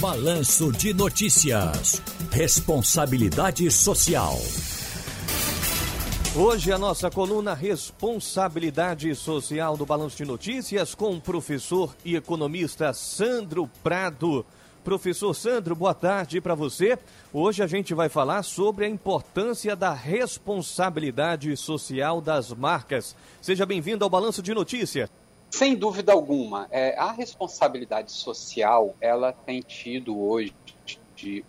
Balanço de Notícias. Responsabilidade Social. Hoje a nossa coluna Responsabilidade Social do Balanço de Notícias com o professor e economista Sandro Prado. Professor Sandro, boa tarde para você. Hoje a gente vai falar sobre a importância da responsabilidade social das marcas. Seja bem-vindo ao Balanço de Notícias. Sem dúvida alguma, é, a responsabilidade social ela tem tido hoje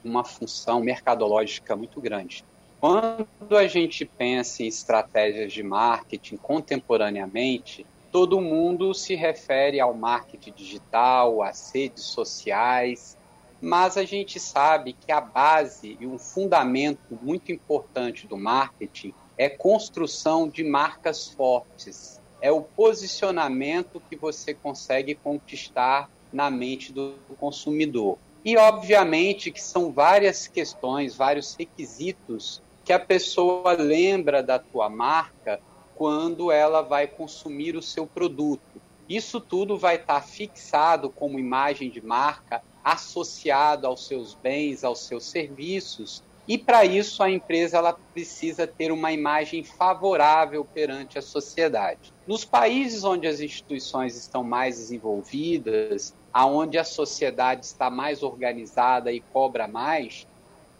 uma função mercadológica muito grande. Quando a gente pensa em estratégias de marketing contemporaneamente, todo mundo se refere ao marketing digital, às redes sociais, mas a gente sabe que a base e um fundamento muito importante do marketing é construção de marcas fortes. É o posicionamento que você consegue conquistar na mente do consumidor. E obviamente que são várias questões, vários requisitos que a pessoa lembra da tua marca quando ela vai consumir o seu produto. Isso tudo vai estar fixado como imagem de marca associado aos seus bens, aos seus serviços, e para isso a empresa ela precisa ter uma imagem favorável perante a sociedade. Nos países onde as instituições estão mais desenvolvidas, aonde a sociedade está mais organizada e cobra mais,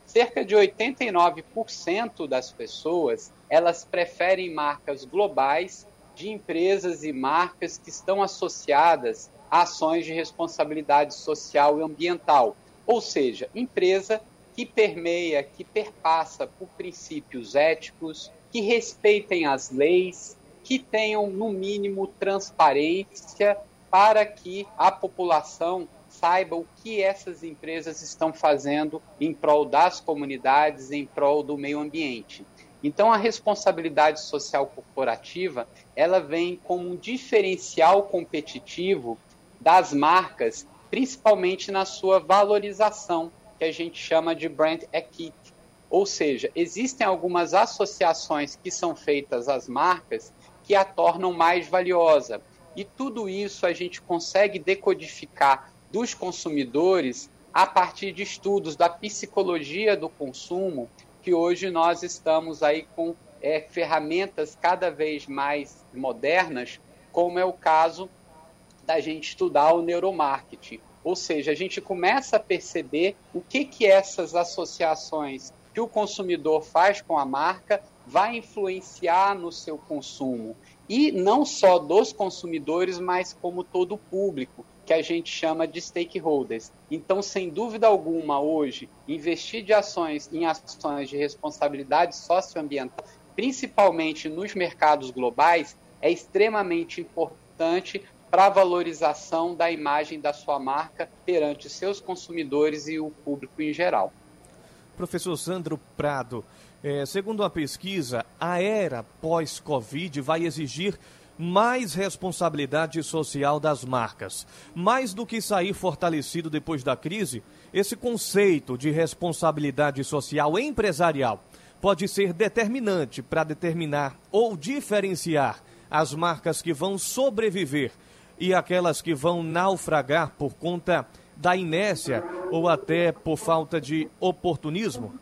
cerca de 89% das pessoas elas preferem marcas globais de empresas e marcas que estão associadas ações de responsabilidade social e ambiental, ou seja, empresa que permeia, que perpassa por princípios éticos, que respeitem as leis, que tenham, no mínimo, transparência para que a população saiba o que essas empresas estão fazendo em prol das comunidades, em prol do meio ambiente. Então, a responsabilidade social corporativa ela vem como um diferencial competitivo das marcas, principalmente na sua valorização, que a gente chama de brand equity. Ou seja, existem algumas associações que são feitas às marcas que a tornam mais valiosa. E tudo isso a gente consegue decodificar dos consumidores a partir de estudos da psicologia do consumo, que hoje nós estamos aí com é, ferramentas cada vez mais modernas, como é o caso da gente estudar o neuromarketing. Ou seja, a gente começa a perceber o que, que essas associações que o consumidor faz com a marca vai influenciar no seu consumo. E não só dos consumidores, mas como todo o público, que a gente chama de stakeholders. Então, sem dúvida alguma, hoje, investir de ações em ações de responsabilidade socioambiental, principalmente nos mercados globais, é extremamente importante para a valorização da imagem da sua marca perante seus consumidores e o público em geral. Professor Sandro Prado, é, segundo uma pesquisa, a era pós-Covid vai exigir mais responsabilidade social das marcas. Mais do que sair fortalecido depois da crise, esse conceito de responsabilidade social empresarial pode ser determinante para determinar ou diferenciar as marcas que vão sobreviver e aquelas que vão naufragar por conta da inércia ou até por falta de oportunismo?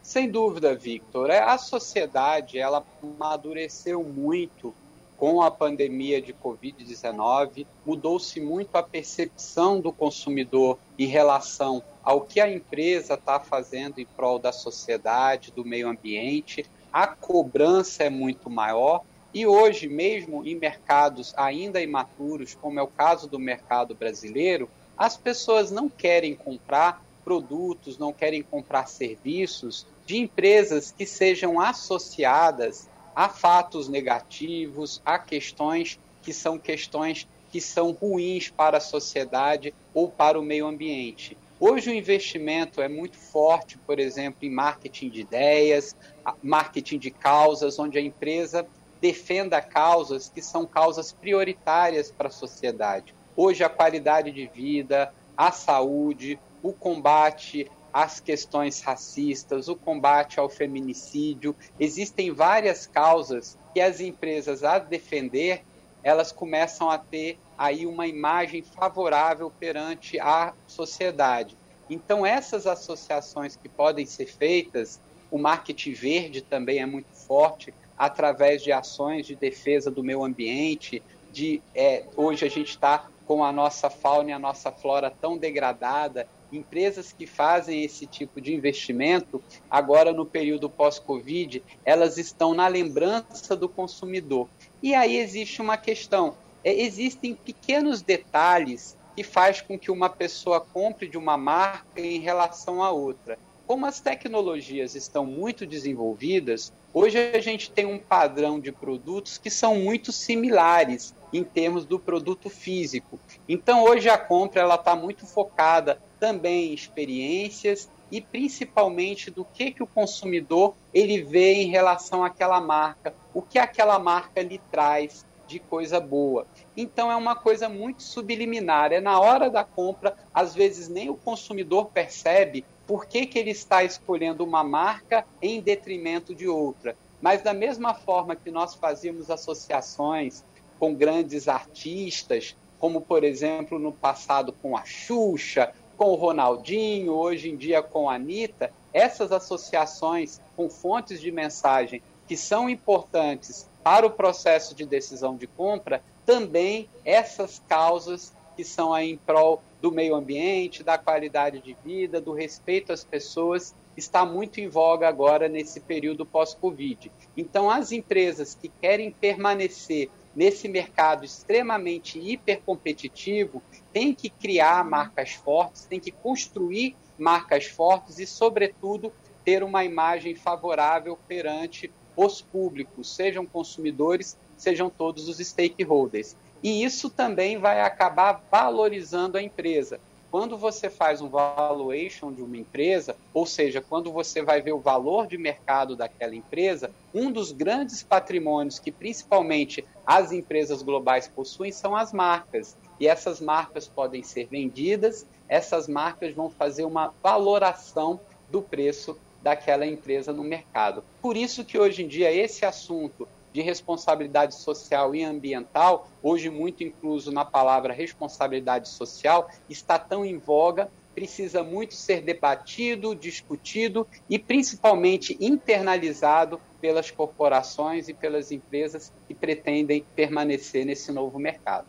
Sem dúvida, Victor. É, a sociedade ela amadureceu muito com a pandemia de Covid-19, mudou-se muito a percepção do consumidor em relação ao que a empresa está fazendo em prol da sociedade, do meio ambiente. A cobrança é muito maior e hoje, mesmo em mercados ainda imaturos, como é o caso do mercado brasileiro, as pessoas não querem comprar produtos, não querem comprar serviços de empresas que sejam associadas a fatos negativos, a questões que são questões que são ruins para a sociedade ou para o meio ambiente. Hoje o investimento é muito forte, por exemplo, em marketing de ideias, marketing de causas, onde a empresa defenda causas que são causas prioritárias para a sociedade. Hoje, a qualidade de vida, a saúde, o combate às questões racistas, o combate ao feminicídio. Existem várias causas que as empresas, a defender, elas começam a ter aí uma imagem favorável perante a sociedade. Então, essas associações que podem ser feitas, o marketing verde também é muito forte, através de ações de defesa do meio ambiente, de é, hoje a gente está com a nossa fauna e a nossa flora tão degradada, empresas que fazem esse tipo de investimento, agora no período pós-Covid, elas estão na lembrança do consumidor. E aí existe uma questão: é, existem pequenos detalhes que faz com que uma pessoa compre de uma marca em relação a outra. Como as tecnologias estão muito desenvolvidas, hoje a gente tem um padrão de produtos que são muito similares em termos do produto físico. Então hoje a compra ela está muito focada também em experiências e principalmente do que, que o consumidor ele vê em relação àquela marca, o que aquela marca lhe traz de coisa boa. Então é uma coisa muito subliminar. É na hora da compra, às vezes nem o consumidor percebe por que, que ele está escolhendo uma marca em detrimento de outra. Mas da mesma forma que nós fazíamos associações com grandes artistas, como por exemplo no passado com a Xuxa, com o Ronaldinho, hoje em dia com a Anitta, essas associações com fontes de mensagem que são importantes para o processo de decisão de compra, também essas causas que são aí em prol do meio ambiente, da qualidade de vida, do respeito às pessoas, está muito em voga agora nesse período pós-Covid. Então, as empresas que querem permanecer nesse mercado extremamente hipercompetitivo têm que criar marcas fortes, têm que construir marcas fortes e, sobretudo, ter uma imagem favorável perante os públicos, sejam consumidores, sejam todos os stakeholders. E isso também vai acabar valorizando a empresa. Quando você faz um valuation de uma empresa, ou seja, quando você vai ver o valor de mercado daquela empresa, um dos grandes patrimônios que principalmente as empresas globais possuem são as marcas. E essas marcas podem ser vendidas, essas marcas vão fazer uma valoração do preço daquela empresa no mercado. Por isso que hoje em dia esse assunto de responsabilidade social e ambiental, hoje muito incluso na palavra responsabilidade social, está tão em voga, precisa muito ser debatido, discutido e principalmente internalizado pelas corporações e pelas empresas que pretendem permanecer nesse novo mercado.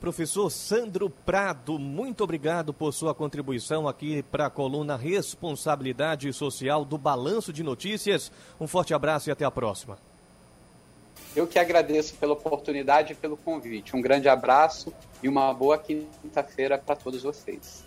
Professor Sandro Prado, muito obrigado por sua contribuição aqui para a coluna Responsabilidade Social do Balanço de Notícias. Um forte abraço e até a próxima. Eu que agradeço pela oportunidade e pelo convite. Um grande abraço e uma boa quinta-feira para todos vocês.